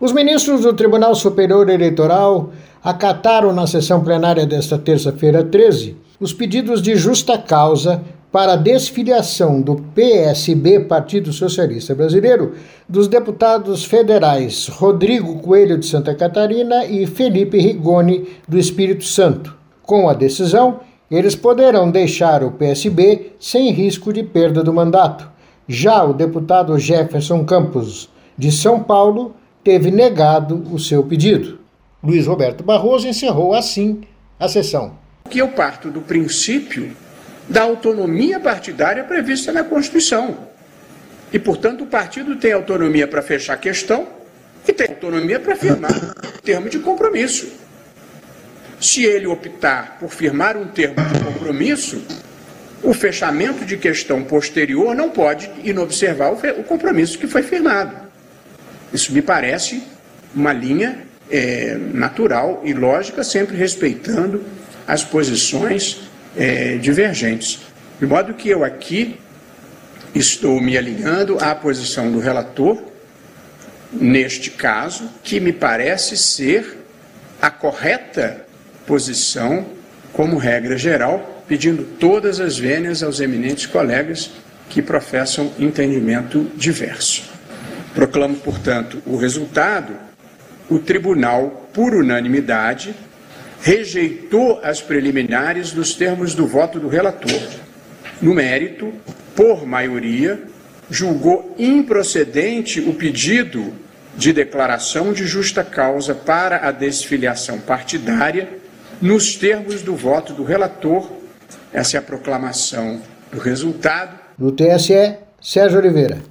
Os ministros do Tribunal Superior Eleitoral acataram na sessão plenária desta terça-feira 13 os pedidos de justa causa para a desfiliação do PSB, Partido Socialista Brasileiro, dos deputados federais Rodrigo Coelho de Santa Catarina e Felipe Rigoni do Espírito Santo. Com a decisão, eles poderão deixar o PSB sem risco de perda do mandato. Já o deputado Jefferson Campos, de São Paulo, teve negado o seu pedido. Luiz Roberto Barroso encerrou assim a sessão. Que eu parto do princípio da autonomia partidária prevista na Constituição. E, portanto, o partido tem autonomia para fechar a questão e tem autonomia para firmar termo de compromisso. Se ele optar por firmar um termo de compromisso, o fechamento de questão posterior não pode inobservar o compromisso que foi firmado. Isso me parece uma linha é, natural e lógica, sempre respeitando as posições é, divergentes. De modo que eu aqui estou me alinhando à posição do relator, neste caso, que me parece ser a correta posição, como regra geral, pedindo todas as vênias aos eminentes colegas que professam entendimento diverso. Proclamo, portanto, o resultado. O tribunal, por unanimidade, rejeitou as preliminares nos termos do voto do relator. No mérito, por maioria, julgou improcedente o pedido de declaração de justa causa para a desfiliação partidária nos termos do voto do relator. Essa é a proclamação do resultado. Do TSE, Sérgio Oliveira.